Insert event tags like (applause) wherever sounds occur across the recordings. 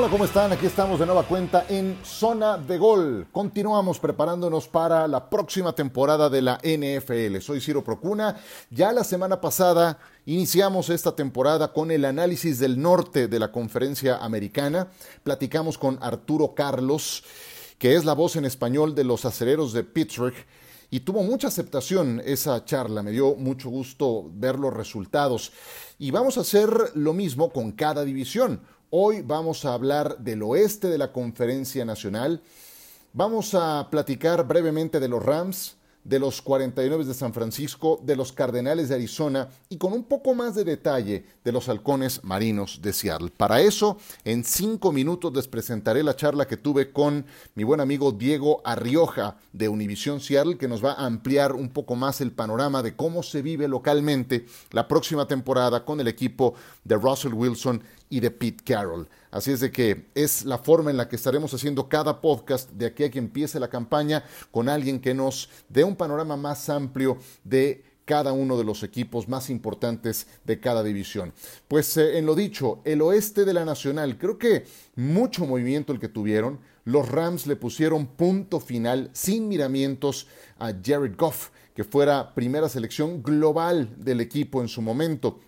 Hola, ¿cómo están? Aquí estamos de nueva cuenta en Zona de Gol. Continuamos preparándonos para la próxima temporada de la NFL. Soy Ciro Procuna. Ya la semana pasada iniciamos esta temporada con el análisis del norte de la conferencia americana. Platicamos con Arturo Carlos, que es la voz en español de los acereros de Pittsburgh. Y tuvo mucha aceptación esa charla, me dio mucho gusto ver los resultados. Y vamos a hacer lo mismo con cada división. Hoy vamos a hablar del oeste de la conferencia nacional. Vamos a platicar brevemente de los Rams, de los 49 de San Francisco, de los Cardenales de Arizona y con un poco más de detalle de los halcones marinos de Seattle. Para eso, en cinco minutos les presentaré la charla que tuve con mi buen amigo Diego Arrioja de Univision Seattle, que nos va a ampliar un poco más el panorama de cómo se vive localmente la próxima temporada con el equipo de Russell Wilson y de Pete Carroll. Así es de que es la forma en la que estaremos haciendo cada podcast de aquí a que empiece la campaña con alguien que nos dé un panorama más amplio de cada uno de los equipos más importantes de cada división. Pues eh, en lo dicho, el oeste de la Nacional, creo que mucho movimiento el que tuvieron. Los Rams le pusieron punto final sin miramientos a Jared Goff, que fuera primera selección global del equipo en su momento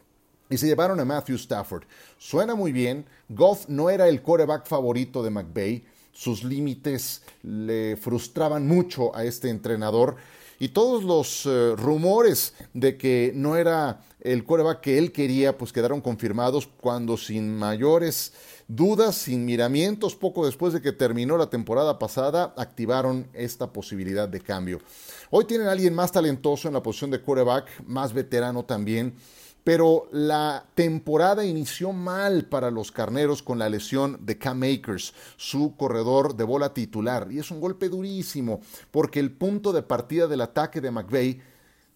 y se llevaron a Matthew Stafford. Suena muy bien, Goff no era el quarterback favorito de McVay, sus límites le frustraban mucho a este entrenador y todos los eh, rumores de que no era el quarterback que él quería, pues quedaron confirmados cuando sin mayores dudas, sin miramientos, poco después de que terminó la temporada pasada, activaron esta posibilidad de cambio. Hoy tienen a alguien más talentoso en la posición de quarterback, más veterano también, pero la temporada inició mal para los carneros con la lesión de Cam Akers, su corredor de bola titular. Y es un golpe durísimo, porque el punto de partida del ataque de McVeigh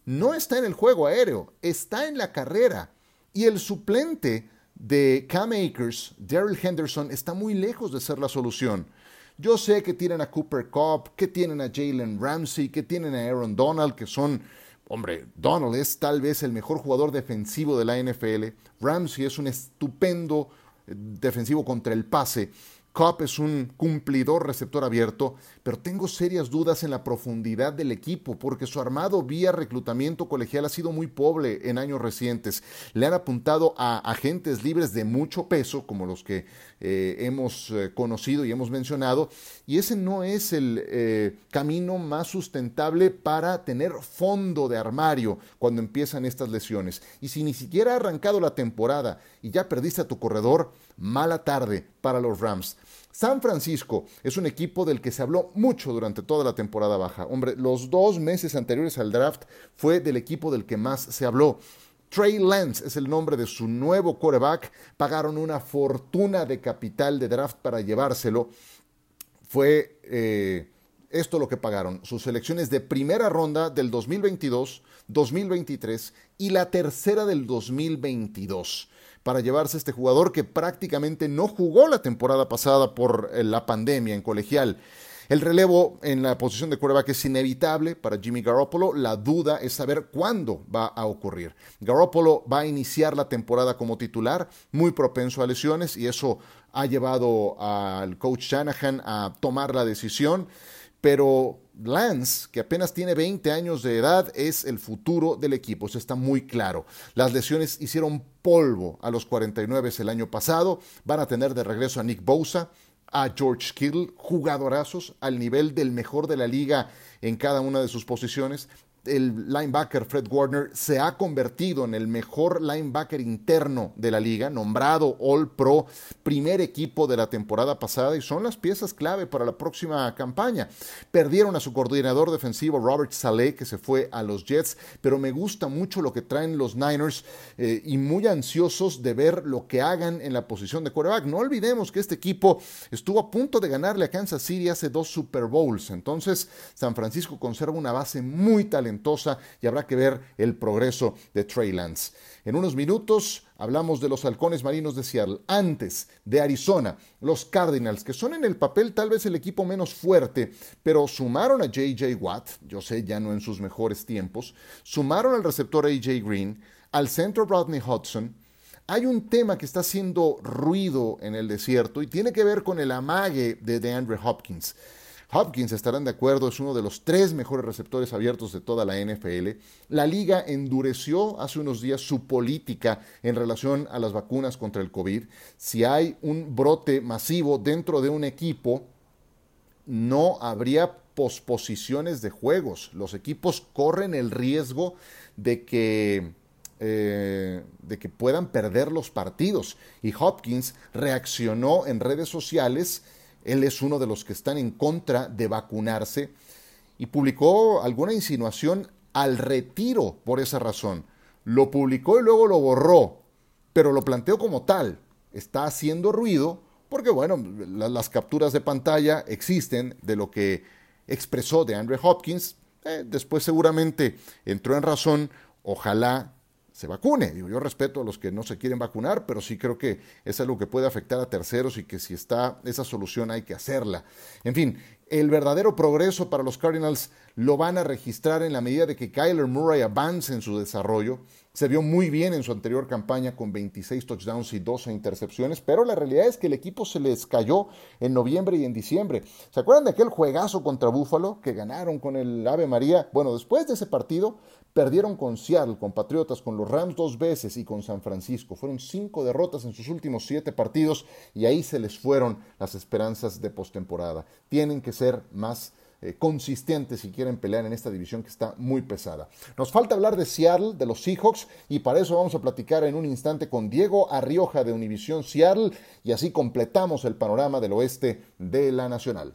no está en el juego aéreo, está en la carrera. Y el suplente de Cam Akers, Daryl Henderson, está muy lejos de ser la solución. Yo sé que tienen a Cooper Cup, que tienen a Jalen Ramsey, que tienen a Aaron Donald, que son Hombre, Donald es tal vez el mejor jugador defensivo de la NFL. Ramsey es un estupendo eh, defensivo contra el pase. Cobb es un cumplidor receptor abierto, pero tengo serias dudas en la profundidad del equipo porque su armado vía reclutamiento colegial ha sido muy pobre en años recientes. Le han apuntado a agentes libres de mucho peso, como los que eh, hemos eh, conocido y hemos mencionado, y ese no es el eh, camino más sustentable para tener fondo de armario cuando empiezan estas lesiones. Y si ni siquiera ha arrancado la temporada y ya perdiste a tu corredor, mala tarde para los Rams. San Francisco es un equipo del que se habló mucho durante toda la temporada baja. Hombre, los dos meses anteriores al draft fue del equipo del que más se habló. Trey Lance es el nombre de su nuevo quarterback. Pagaron una fortuna de capital de draft para llevárselo. Fue eh, esto lo que pagaron. Sus selecciones de primera ronda del 2022, 2023 y la tercera del 2022 para llevarse este jugador que prácticamente no jugó la temporada pasada por eh, la pandemia en colegial. El relevo en la posición de quarterback es inevitable para Jimmy Garoppolo. La duda es saber cuándo va a ocurrir. Garoppolo va a iniciar la temporada como titular, muy propenso a lesiones, y eso ha llevado al coach Shanahan a tomar la decisión. Pero Lance, que apenas tiene 20 años de edad, es el futuro del equipo, eso está muy claro. Las lesiones hicieron polvo a los 49 el año pasado, van a tener de regreso a Nick Bosa, a George Kittle, jugadorazos al nivel del mejor de la liga en cada una de sus posiciones el linebacker Fred Warner se ha convertido en el mejor linebacker interno de la liga, nombrado All Pro, primer equipo de la temporada pasada y son las piezas clave para la próxima campaña. Perdieron a su coordinador defensivo Robert Saleh, que se fue a los Jets, pero me gusta mucho lo que traen los Niners eh, y muy ansiosos de ver lo que hagan en la posición de quarterback. No olvidemos que este equipo estuvo a punto de ganarle a Kansas City hace dos Super Bowls, entonces San Francisco conserva una base muy talentosa y habrá que ver el progreso de Trey Lance. En unos minutos hablamos de los halcones marinos de Seattle. Antes de Arizona, los Cardinals, que son en el papel tal vez el equipo menos fuerte, pero sumaron a JJ Watt, yo sé ya no en sus mejores tiempos, sumaron al receptor AJ Green, al centro Rodney Hudson, hay un tema que está haciendo ruido en el desierto y tiene que ver con el amague de DeAndre Hopkins. Hopkins, estarán de acuerdo, es uno de los tres mejores receptores abiertos de toda la NFL. La liga endureció hace unos días su política en relación a las vacunas contra el COVID. Si hay un brote masivo dentro de un equipo, no habría posposiciones de juegos. Los equipos corren el riesgo de que, eh, de que puedan perder los partidos. Y Hopkins reaccionó en redes sociales él es uno de los que están en contra de vacunarse y publicó alguna insinuación al retiro por esa razón. Lo publicó y luego lo borró, pero lo planteó como tal. Está haciendo ruido porque, bueno, las capturas de pantalla existen de lo que expresó de Andrew Hopkins. Eh, después seguramente entró en razón. Ojalá se vacune. Digo, yo respeto a los que no se quieren vacunar, pero sí creo que es algo que puede afectar a terceros y que si está esa solución hay que hacerla. En fin, el verdadero progreso para los Cardinals lo van a registrar en la medida de que Kyler Murray avance en su desarrollo. Se vio muy bien en su anterior campaña con 26 touchdowns y 12 intercepciones, pero la realidad es que el equipo se les cayó en noviembre y en diciembre. ¿Se acuerdan de aquel juegazo contra Buffalo que ganaron con el Ave María? Bueno, después de ese partido perdieron con Seattle, con Patriotas, con los Rams dos veces y con San Francisco. Fueron cinco derrotas en sus últimos siete partidos y ahí se les fueron las esperanzas de postemporada. Tienen que ser más eh, consistentes si quieren pelear en esta división que está muy pesada. Nos falta hablar de Seattle, de los Seahawks, y para eso vamos a platicar en un instante con Diego Arrioja de Univisión Seattle, y así completamos el panorama del oeste de la Nacional.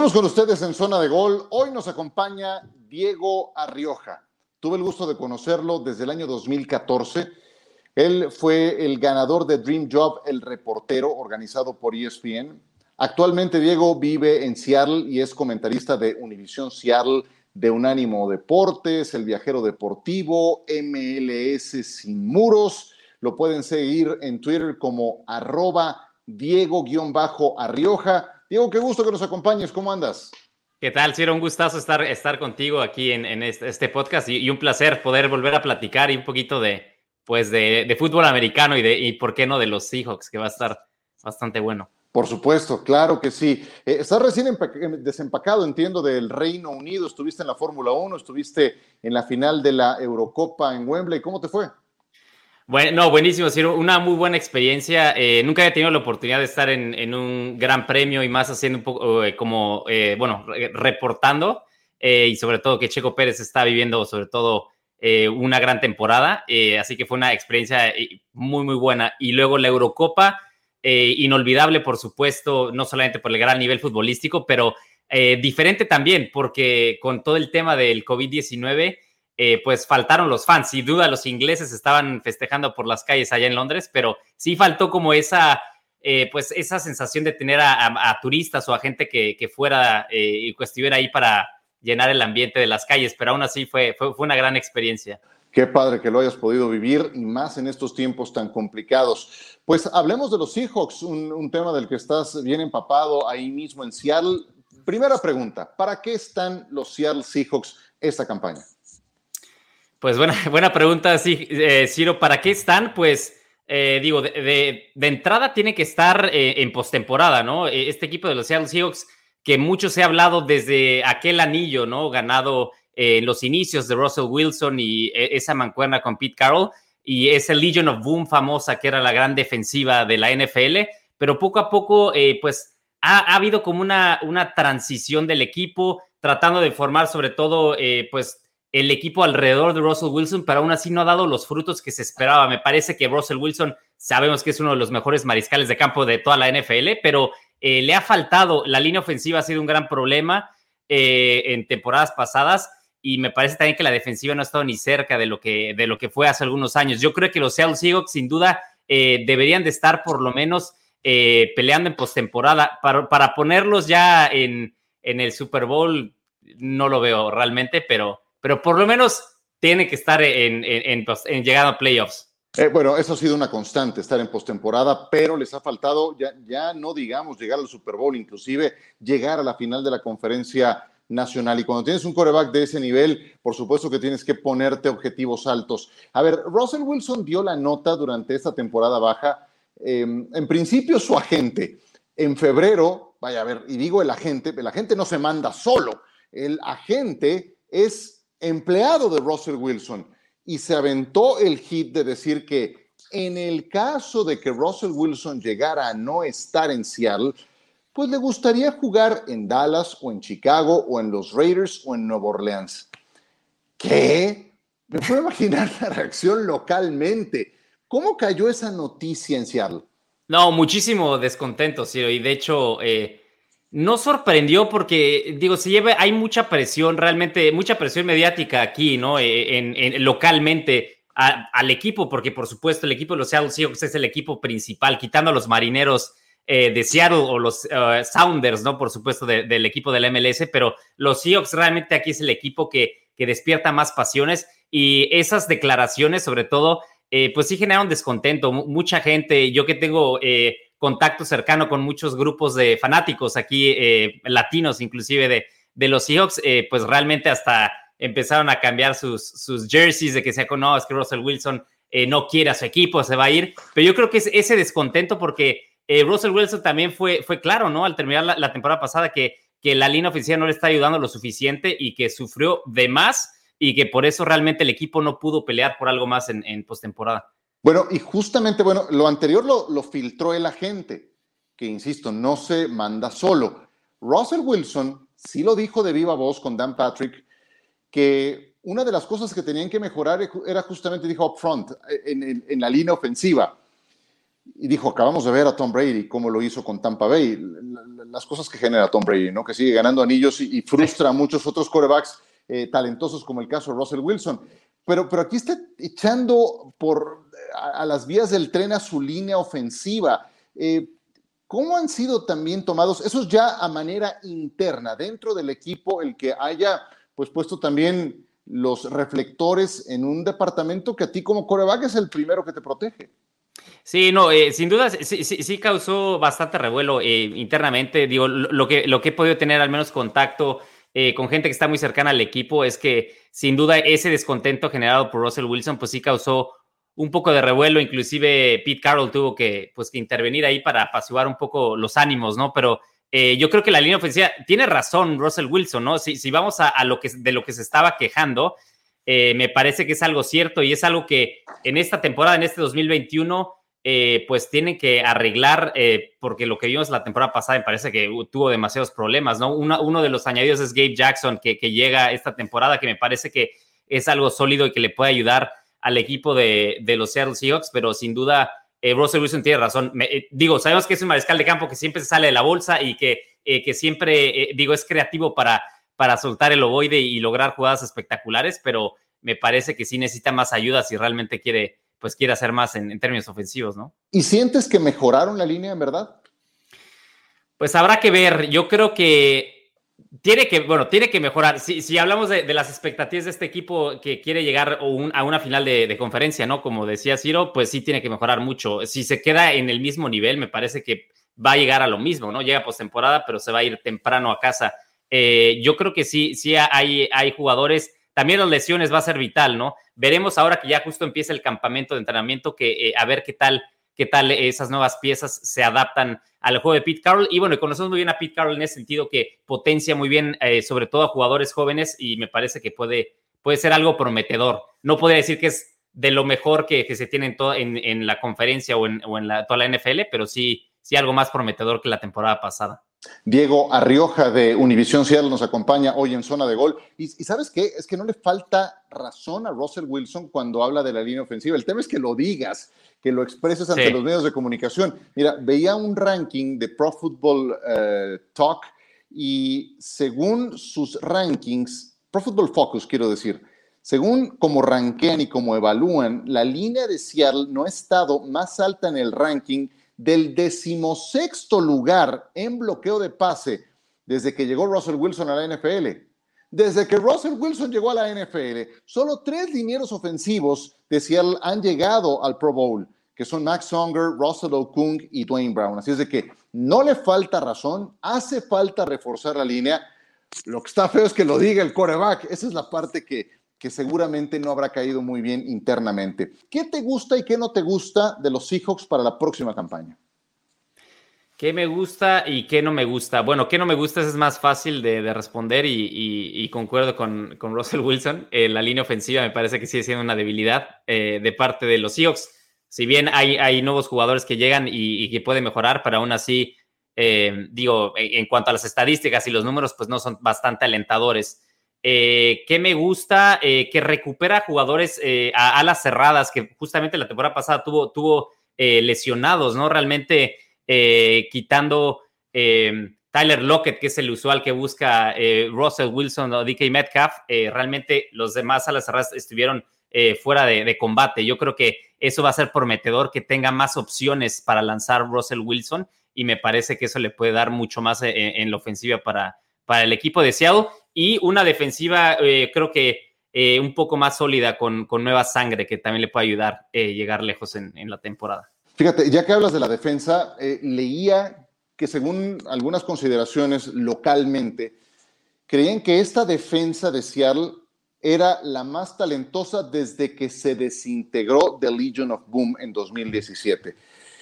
Seguimos con ustedes en zona de gol. Hoy nos acompaña Diego Arrioja. Tuve el gusto de conocerlo desde el año 2014. Él fue el ganador de Dream Job, el reportero organizado por ESPN. Actualmente Diego vive en Seattle y es comentarista de Univision Seattle, de Unánimo Deportes, El Viajero Deportivo, MLS Sin Muros. Lo pueden seguir en Twitter como arroba Diego-Arrioja Diego, qué gusto que nos acompañes. ¿Cómo andas? ¿Qué tal, Ciro? Un gustazo estar, estar contigo aquí en, este, este, podcast y, un placer poder volver a platicar y un poquito de, pues de, fútbol americano y, de, y, por qué no, de los Seahawks, que va a estar bastante bueno. Por supuesto, claro que sí. Eh, estás recién desempacado, entiendo, del Reino Unido. Estuviste en la Fórmula 1, estuviste en la final de la Eurocopa en Wembley. ¿Cómo te fue? Bueno, no, buenísimo, Ciro. Una muy buena experiencia. Eh, nunca había tenido la oportunidad de estar en, un gran premio y más haciendo un poco eh, como, eh, bueno, reportando y sobre todo que Checo Pérez está viviendo sobre todo una gran temporada. así que fue una experiencia muy, muy buena. Y luego la Eurocopa, inolvidable, por supuesto, no solamente por el gran nivel futbolístico, pero diferente también porque con todo el tema del COVID-19 eh, pues faltaron los fans. Sin duda, los ingleses estaban festejando por las calles allá en Londres, pero sí faltó como esa, eh, pues esa sensación de tener a, turistas o a gente que, fuera eh, y que estuviera ahí para llenar el ambiente de las calles, pero aún así fue, fue, una gran experiencia. Qué padre que lo hayas podido vivir y más en estos tiempos tan complicados. Pues hablemos de los Seahawks, un, un tema del que estás bien empapado ahí mismo en Seattle. Primera pregunta, ¿para qué están los Seattle Seahawks esta campaña? Pues buena, (laughs) buena pregunta, sí, eh, Ciro. ¿Para qué están? Pues eh, digo, de, entrada tiene que estar eh, en postemporada, ¿no? Este equipo de los Seattle Seahawks, que mucho se ha hablado desde aquel anillo, ¿no? Ganado en los inicios de Russell Wilson y esa mancuerna con Pete Carroll, y esa Legion of Boom famosa que era la gran defensiva de la NFL, pero poco a poco, pues ha, ha, habido como una, una transición del equipo, tratando de formar sobre todo, pues el equipo alrededor de Russell Wilson, pero aún así no ha dado los frutos que se esperaba. Me parece que Russell Wilson, sabemos que es uno de los mejores mariscales de campo de toda la NFL, pero eh, le ha faltado, la línea ofensiva ha sido un gran problema eh, en temporadas pasadas y me parece también que la defensiva no ha estado ni cerca de lo que, de lo que fue hace algunos años. Yo creo que los Seattle Seahawks sin duda eh, deberían de estar por lo menos peleando en postemporada. Para, para ponerlos ya en, en el Super Bowl, no lo veo realmente, pero pero por lo menos tiene que estar en, en, llegada a playoffs. Eh, bueno, eso ha sido una constante, estar en postemporada, pero les ha faltado, ya, ya no digamos llegar al Super Bowl, inclusive llegar a la final de la conferencia nacional. Y cuando tienes un coreback de ese nivel, por supuesto que tienes que ponerte objetivos altos. A ver, Russell Wilson dio la nota durante esta temporada baja. Em, en principio, su agente. En febrero, vaya a ver, y digo el agente, el agente no se manda solo. El agente es empleado de Russell Wilson, y se aventó el hit de decir que en el caso de que Russell Wilson llegara a no estar en Seattle, pues le gustaría jugar en Dallas o en Chicago o en los Raiders o en Nueva Orleans. ¿Qué? Me puedo (laughs) imaginar la reacción localmente. ¿Cómo cayó esa noticia en Seattle? No, muchísimo descontento, Ciro. Y de hecho, eh, no sorprendió porque, digo, se lleva, hay mucha presión, realmente, mucha presión mediática aquí, ¿no? Eh, en, localmente al equipo, porque por supuesto el equipo de los Seattle Seahawks es el equipo principal, quitando a los marineros eh, de Seattle o los eh, Sounders, ¿no? Por supuesto, del equipo del MLS, pero los Seahawks realmente aquí es el equipo que, que despierta más pasiones y esas declaraciones, sobre todo, pues sí generaron descontento. mucha gente, yo que tengo contacto cercano con muchos grupos de fanáticos aquí, eh, latinos inclusive de, de los Seahawks, eh, pues realmente hasta empezaron a cambiar sus, sus jerseys de que se no, es que Russell Wilson eh, no quiere a su equipo, se va a ir. Pero yo creo que es ese descontento porque Russell Wilson también fue, fue claro, ¿no? Al terminar la, temporada pasada que, que la línea oficial no le está ayudando lo suficiente y que sufrió de más y que por eso realmente el equipo no pudo pelear por algo más en, en postemporada. Bueno, y justamente, bueno, lo anterior lo, filtró el agente, que insisto, no se manda solo. Russell Wilson sí lo dijo de viva voz con Dan Patrick, que una de las cosas que tenían que mejorar era justamente, dijo, up front, en, en la línea ofensiva. Y dijo, acabamos de ver a Tom Brady, cómo lo hizo con Tampa Bay, las cosas que genera Tom Brady, ¿no? Que sigue ganando anillos y, frustra a muchos otros quarterbacks eh, talentosos como el caso de Russell Wilson. Pero, pero aquí está echando por a, las vías del tren a su línea ofensiva. Eh, ¿Cómo han sido también tomados, esos ya a manera interna, dentro del equipo, el que haya pues puesto también los reflectores en un departamento que a ti como coreback es el primero que te protege? Sí, no, eh, sin duda sí, causó bastante revuelo eh, internamente. Digo, lo, que, lo que he podido tener al menos contacto con gente que está muy cercana al equipo es que sin duda ese descontento generado por Russell Wilson pues sí causó un poco de revuelo, inclusive Pete Carroll tuvo que, pues, que intervenir ahí para apaciguar un poco los ánimos, ¿no? Pero eh, yo creo que la línea ofensiva tiene razón Russell Wilson, ¿no? Si, si vamos a, lo que, de lo que se estaba quejando, eh, me parece que es algo cierto y es algo que en esta temporada, en este 2021, eh, pues tienen que arreglar, porque lo que vimos la temporada pasada me parece que tuvo demasiados problemas, ¿no? uno de los añadidos es Gabe Jackson, que, que llega esta temporada, que me parece que es algo sólido y que le puede ayudar al equipo de, los Seattle Seahawks, pero sin duda eh, Russell Wilson tiene razón. Eh, digo, sabemos que es un mariscal de campo que siempre se sale de la bolsa y que, eh, que siempre, digo, es creativo para, para soltar el ovoide y lograr jugadas espectaculares, pero me parece que sí necesita más ayuda si realmente quiere, pues quiere hacer más en, en términos ofensivos, ¿no? ¿Y sientes que mejoraron la línea en verdad? Pues habrá que ver. Yo creo que tiene que, bueno, tiene que mejorar. Si, hablamos de, las expectativas de este equipo que quiere llegar a una final de, conferencia, ¿no? Como decía Ciro, pues sí tiene que mejorar mucho. Si se queda en el mismo nivel, me parece que va a llegar a lo mismo, ¿no? Llega postemporada, pero se va a ir temprano a casa. Eh, yo creo que sí, sí hay, hay jugadores. También las lesiones va a ser vital, ¿no? Veremos ahora que ya justo empieza el campamento de entrenamiento, que eh, a ver qué tal qué tal esas nuevas piezas se adaptan al juego de Pete Carroll. Y bueno, conocemos muy bien a Pete Carroll en ese sentido que potencia muy bien, eh, sobre todo a jugadores jóvenes, y me parece que puede, puede ser algo prometedor. No podría decir que es de lo mejor que, se tiene en, en, la conferencia o en, la, toda la NFL, pero sí, sí algo más prometedor que la temporada pasada. Diego Arrioja de Univisión Seattle nos acompaña hoy en zona de gol. Y, sabes qué? Es que no le falta razón a Russell Wilson cuando habla de la línea ofensiva. El tema es que lo digas, que lo expreses ante los medios de comunicación. Mira, veía un ranking de Pro Football eh, Talk y según sus rankings, Pro Football Focus quiero decir, según cómo rankean y cómo evalúan, la línea de Seattle no ha estado más alta en el ranking del decimosexto lugar en bloqueo de pase desde que llegó Russell Wilson a la NFL. Desde que Russell Wilson llegó a la NFL, solo tres linieros ofensivos de Seattle han llegado al Pro Bowl, que son Max Songer, Russell Okung y Dwayne Brown. Así es de que no le falta razón, hace falta reforzar la línea. Lo que está feo es que lo diga el coreback. Esa es la parte que que seguramente no habrá caído muy bien internamente. ¿Qué te gusta y qué no te gusta de los Seahawks para la próxima campaña? ¿Qué me gusta y qué no me gusta? Bueno, qué no me gusta es más fácil de, responder y, concuerdo con, Russell Wilson. Eh, la línea ofensiva me parece que sigue siendo una debilidad eh, de parte de los Seahawks. Si bien hay, hay nuevos jugadores que llegan y, que pueden mejorar, pero aún así, eh, digo, en, cuanto a las estadísticas y los números, pues no son bastante alentadores. Eh, ¿Qué me gusta? Eh, que recupera jugadores eh, a alas cerradas, que justamente la temporada pasada tuvo, tuvo lesionados, ¿no? Realmente quitando Tyler Lockett, que es el usual que busca Russell Wilson o DK Metcalf, realmente los demás alas cerradas estuvieron fuera de, combate. Yo creo que eso va a ser prometedor, que tenga más opciones para lanzar Russell Wilson y me parece que eso le puede dar mucho más en, la ofensiva para, para el equipo de Seattle y una defensiva eh, creo que eh, un poco más sólida con, nueva sangre que también le puede ayudar a eh, llegar lejos en, la temporada. Fíjate, ya que hablas de la defensa, leía que según algunas consideraciones localmente, creían que esta defensa de Seattle era la más talentosa desde que se desintegró The Legion of Boom en 2017.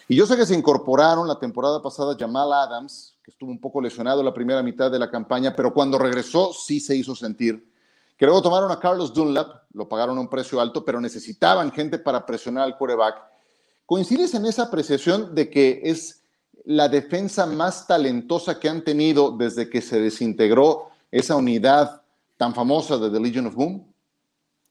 Y yo sé que se incorporaron la temporada pasada Jamal Adams, estuvo un poco lesionado la primera mitad de la campaña, pero cuando regresó sí se hizo sentir. Que luego tomaron a Carlos Dunlap, lo pagaron a un precio alto, pero necesitaban gente para presionar al quarterback. ¿Coincides en esa apreciación de que es la defensa más talentosa que han tenido desde que se desintegró esa unidad tan famosa de The Legion of Boom?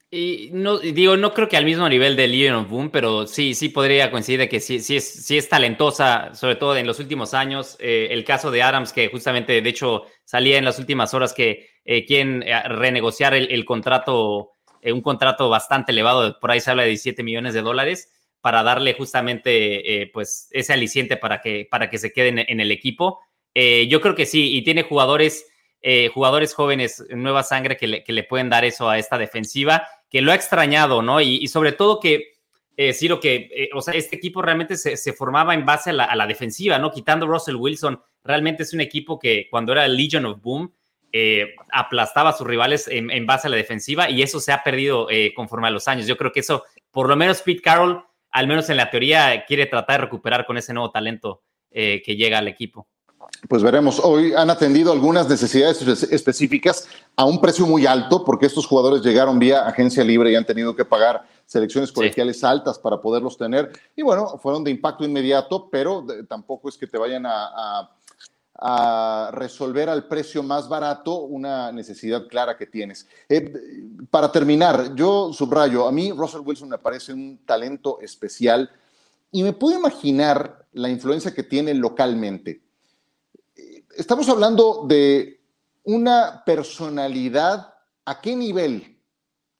Y no, digo, no creo que al mismo nivel de Legion of Boom, pero sí, sí podría coincidir de que sí, sí, es, sí es talentosa, sobre todo en los últimos años. Eh, el caso de Adams, que justamente, de hecho, salía en las últimas horas que eh, quieren eh, renegociar el, contrato, un contrato bastante elevado, por ahí se habla de 17 millones de dólares, para darle justamente pues ese aliciente para que, para que se queden en, el equipo. yo creo que sí, y tiene jugadores, jugadores jóvenes, nueva sangre que que le pueden dar eso a esta defensiva que lo ha extrañado, ¿no? Y, sobre todo que, eh, Ciro, que, eh, o sea, este equipo realmente se, formaba en base a la, defensiva, ¿no? Quitando Russell Wilson, realmente es un equipo que cuando era el Legion of Boom, eh, aplastaba a sus rivales en, base a la defensiva y eso se ha perdido eh, conforme a los años. Yo creo que eso, por lo menos Pete Carroll, al menos en la teoría, quiere tratar de recuperar con ese nuevo talento que llega al equipo. Pues veremos. Hoy han atendido algunas necesidades específicas a un precio muy alto, porque estos jugadores llegaron vía agencia libre y han tenido que pagar selecciones colegiales altas para poderlos tener. Y bueno, fueron de impacto inmediato, pero tampoco es que te vayan a, resolver al precio más barato una necesidad clara que tienes. Eh, para terminar, yo subrayo, a mí Russell Wilson me parece un talento especial y me puedo imaginar la influencia que tiene localmente estamos hablando de una personalidad, ¿a qué nivel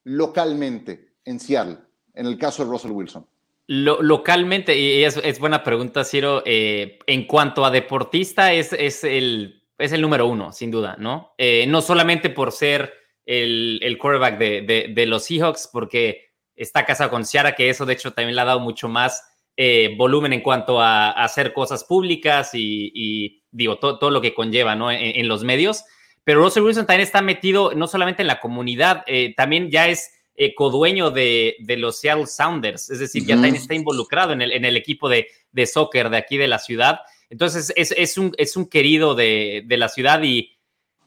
localmente en Seattle, en el caso de Russell Wilson? localmente, y es, buena pregunta, Ciro, eh, en cuanto a deportista, es, es, el, es el número uno, sin duda, ¿no? Eh, no solamente por ser el, el quarterback de, los Seahawks, porque está casado con Ciara, que eso de hecho también le ha dado mucho más eh, volumen en cuanto a, hacer cosas públicas y, digo, todo, lo que conlleva ¿no? en, los medios. Pero Russell Wilson también está metido no solamente en la comunidad, eh, también ya es eh, codueño de, los Seattle Sounders, es decir, ya también está involucrado en el, en el equipo de, de, soccer de aquí de la ciudad. Entonces es, es, un, es un querido de, de la ciudad y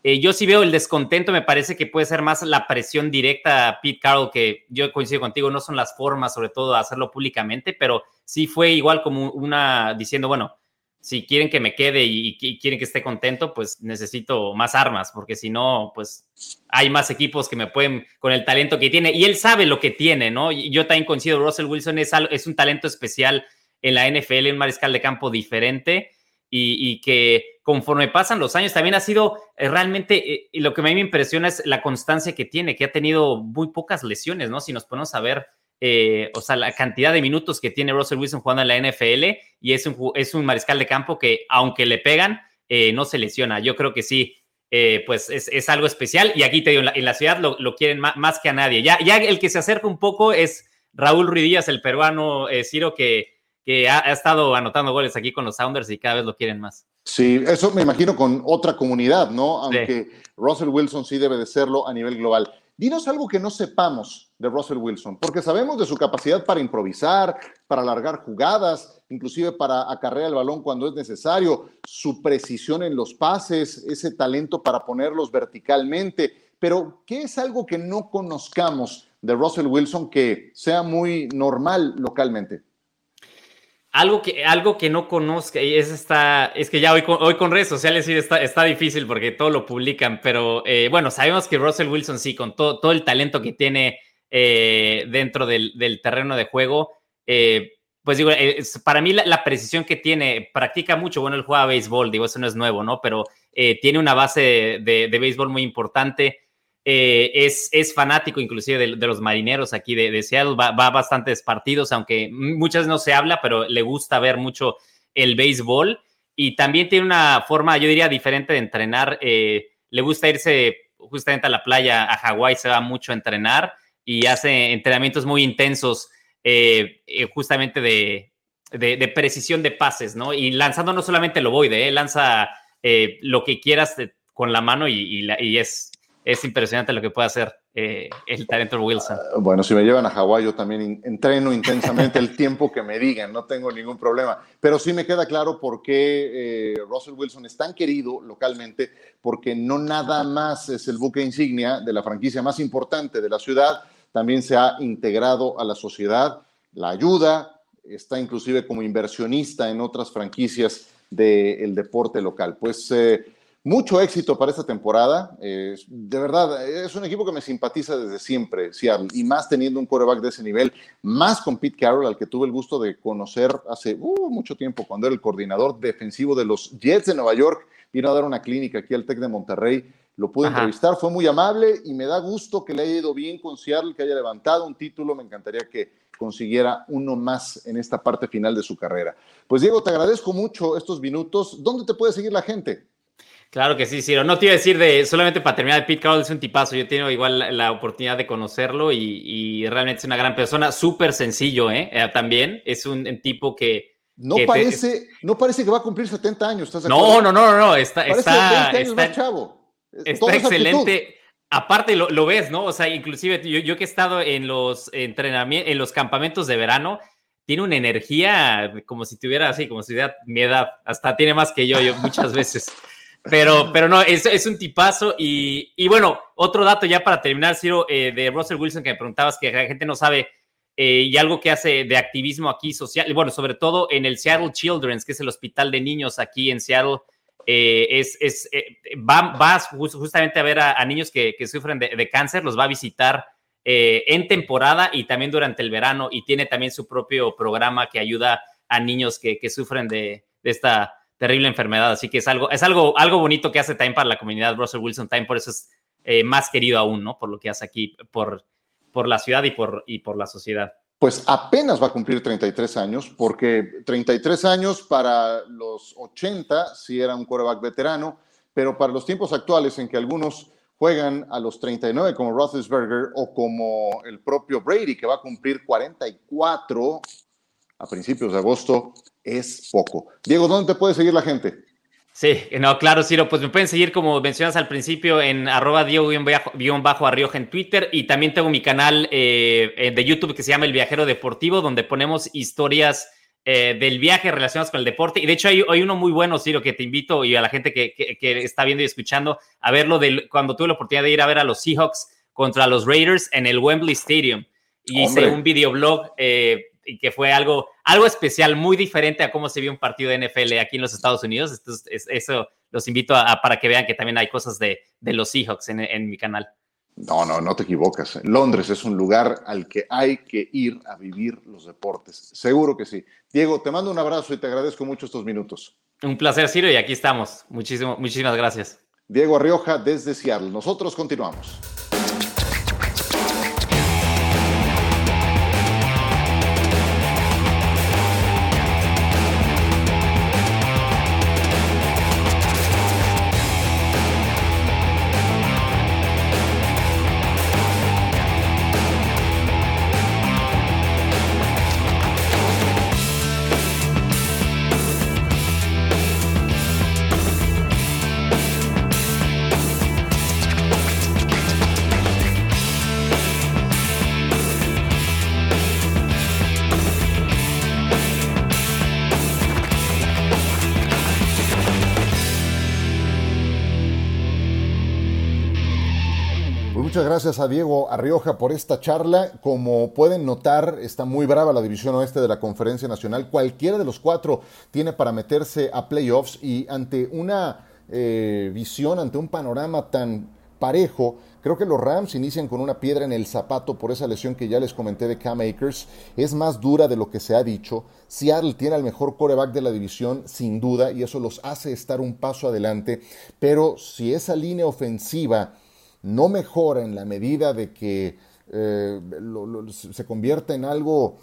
eh, yo sí veo el descontento, me parece que puede ser más la presión directa a Pete Carroll, que yo coincido contigo, no son las formas, sobre todo, de hacerlo públicamente, pero sí fue igual como una diciendo, bueno, si quieren que me quede y, quieren que esté contento, pues necesito más armas, porque si no, pues hay más equipos que me pueden, con el talento que tiene, y él sabe lo que tiene, ¿no? yo también coincido, Russell Wilson es, es un talento especial en la NFL, un mariscal de campo diferente, y, que conforme pasan los años también ha sido eh, realmente, eh, lo que a mí me impresiona es la constancia que tiene, que ha tenido muy pocas lesiones, ¿no? Si nos ponemos a ver eh, o sea, la cantidad de minutos que tiene Russell Wilson jugando en la NFL y es un, es un mariscal de campo que, aunque le pegan, eh, no se lesiona. Yo creo que sí, eh, pues es, algo especial y aquí te digo, en la, ciudad lo, quieren más, que a nadie. Ya, ya el que se acerca un poco es Raúl Ruidías, el peruano Ciro, que, que ha, estado anotando goles aquí con los Sounders y cada vez lo quieren más. Sí, eso me imagino con otra comunidad, ¿no? Aunque Russell Wilson sí debe de serlo a nivel global. Dinos algo que no sepamos de Russell Wilson, porque sabemos de su capacidad para improvisar, para alargar jugadas, inclusive para acarrear el balón cuando es necesario, su precisión en los pases, ese talento para ponerlos verticalmente. Pero, ¿qué es algo que no conozcamos de Russell Wilson que sea muy normal localmente? Algo que, algo que no conozca, es, esta, es que ya hoy con, hoy con redes sociales sí está, está difícil porque todo lo publican, pero eh, bueno, sabemos que Russell Wilson sí, con todo, todo el talento que tiene eh, dentro del, terreno de juego, eh, pues digo, para mí la, precisión que tiene, practica mucho, bueno, él juega béisbol, digo, eso no es nuevo, ¿no? Pero tiene una base de, de béisbol muy importante. Eh, es, es, fanático inclusive de, los marineros aquí de, Seattle, va, a bastantes partidos, aunque muchas no se habla, pero le gusta ver mucho el béisbol y también tiene una forma, yo diría, diferente de entrenar. Eh, le gusta irse justamente a la playa, a Hawái, se va mucho a entrenar y hace entrenamientos muy intensos, eh, justamente de, de, precisión de pases, ¿no? Y lanzando no solamente el ovoide, lanza lo que quieras con la mano y, y es es impresionante lo que puede hacer eh, el talento Wilson. Ah, bueno, si me llevan a Hawái, yo también entreno intensamente el tiempo que me digan, no tengo ningún problema. Pero sí me queda claro por qué eh, Russell Wilson es tan querido localmente, porque no nada más es el buque insignia de la franquicia más importante de la ciudad, también se ha integrado a la sociedad, la ayuda, está inclusive como inversionista en otras franquicias del deporte local. Pues. Eh, mucho éxito para esta temporada. de verdad, es un equipo que me simpatiza desde siempre, Seattle, y más teniendo un quarterback de ese nivel, más con Pete Carroll, al que tuve el gusto de conocer hace uh, mucho tiempo, cuando era el coordinador defensivo de los Jets de Nueva York. Vino a dar una clínica aquí al Tec de Monterrey. Lo pude entrevistar, fue muy amable y me da gusto que le haya ido bien con Seattle, que haya levantado un título. Me encantaría que consiguiera uno más en esta parte final de su carrera. Pues Diego, te agradezco mucho estos minutos. ¿Dónde te puede seguir la gente? Claro que sí, Ciro. No te iba a decir de, solamente para terminar, Pete Carroll es un tipazo. Yo he tenido igual la, oportunidad de conocerlo y, realmente es una gran persona, súper sencillo, ¿eh? ¿eh? También es un, tipo que... No, parece, no parece que va a cumplir 70 años, ¿estás no, no, no, no, está, está, está, chavo. está excelente. Aparte lo, lo, ves, ¿no? O sea, inclusive yo, yo que he estado en los entrenamientos, en los campamentos de verano, tiene una energía como si tuviera así, como si tuviera mi edad. Hasta tiene más que yo, yo muchas veces. (laughs) Pero, pero no, es, es un tipazo. Y, y, bueno, otro dato ya para terminar, Ciro, eh, de Russell Wilson, que me preguntabas que la gente no sabe, eh, y algo que hace de activismo aquí social, bueno, sobre todo en el Seattle Children's, que es el hospital de niños aquí en Seattle, eh, es, es va, va, justamente a ver a, niños que, que sufren de, de, cáncer, los va a visitar en temporada y también durante el verano, y tiene también su propio programa que ayuda a niños que, que sufren de esta terrible enfermedad. Así que es algo, es algo, algo bonito que hace también para la comunidad Russell Wilson Time, por eso es eh, más querido aún, ¿no? Por lo que hace aquí, por, por la ciudad y por, y por la sociedad. Pues apenas va a cumplir 33 años, porque 33 años para los 80 sí era un quarterback veterano, pero para los tiempos actuales en que algunos juegan a los 39 como Roethlisberger o como el propio Brady, que va a cumplir 44 a principios de agosto, es poco. Diego, ¿dónde te puede seguir la gente? Sí, no, claro, Ciro, pues me pueden seguir como mencionas al principio en arroba Diego-Arrioja en Twitter y también tengo mi canal eh, eh, de YouTube que se llama El Viajero Deportivo, donde ponemos historias eh, del viaje relacionadas con el deporte. Y de hecho hay, uno muy bueno, Ciro, que te invito y a la gente que, está viendo y escuchando a verlo de cuando tuve la oportunidad de ir a ver a los Seahawks contra los Raiders en el Wembley Stadium. Y hice un videoblog y que fue algo, algo especial, muy diferente a cómo se vio un partido de NFL aquí en los Estados Unidos. Entonces, eso los invito a, para que vean que también hay cosas de, de los Seahawks en, en mi canal. No, no, no te equivocas. Londres es un lugar al que hay que ir a vivir los deportes. Seguro que sí. Diego, te mando un abrazo y te agradezco mucho estos minutos. Un placer, Ciro, y aquí estamos. Muchísimo, muchísimas gracias. Diego Arrioja desde Seattle. Nosotros continuamos. Muchas gracias a Diego Arrioja por esta charla. Como pueden notar, está muy brava la división oeste de la Conferencia Nacional. Cualquiera de los cuatro tiene para meterse a playoffs y ante una eh, visión, ante un panorama tan parejo, creo que los Rams inician con una piedra en el zapato por esa lesión que ya les comenté de Cam Akers. Es más dura de lo que se ha dicho. Seattle tiene al mejor coreback de la división, sin duda, y eso los hace estar un paso adelante. Pero si esa línea ofensiva no mejora en la medida de que eh, se convierta en algo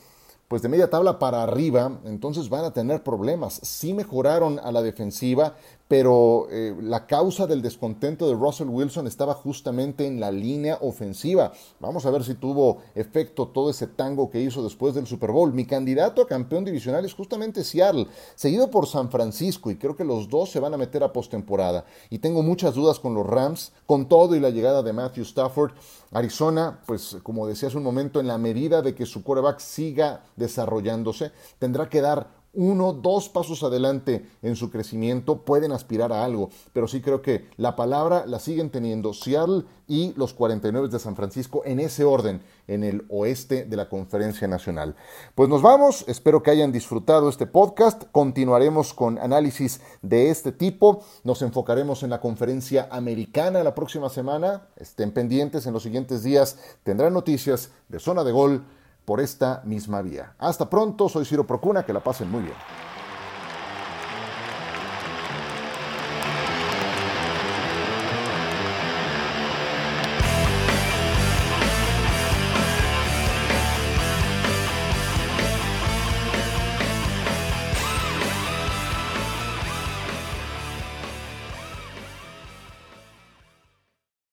pues de media tabla para arriba, entonces van a tener problemas. Sí mejoraron a la defensiva, pero eh, la causa del descontento de Russell Wilson estaba justamente en la línea ofensiva. Vamos a ver si tuvo efecto todo ese tango que hizo después del Super Bowl. Mi candidato a campeón divisional es justamente Seattle, seguido por San Francisco, y creo que los dos se van a meter a postemporada. Y tengo muchas dudas con los Rams, con todo y la llegada de Matthew Stafford. Arizona, pues como decía hace un momento, en la medida de que su quarterback siga desarrollándose, tendrá que dar uno, dos pasos adelante en su crecimiento, pueden aspirar a algo, pero sí creo que la palabra la siguen teniendo Seattle y los 49 de San Francisco en ese orden, en el oeste de la Conferencia Nacional. Pues nos vamos, espero que hayan disfrutado este podcast, continuaremos con análisis de este tipo, nos enfocaremos en la conferencia americana la próxima semana, estén pendientes en los siguientes días, tendrán noticias de zona de gol por esta misma vía. Hasta pronto, soy Ciro Procuna, que la pasen muy bien.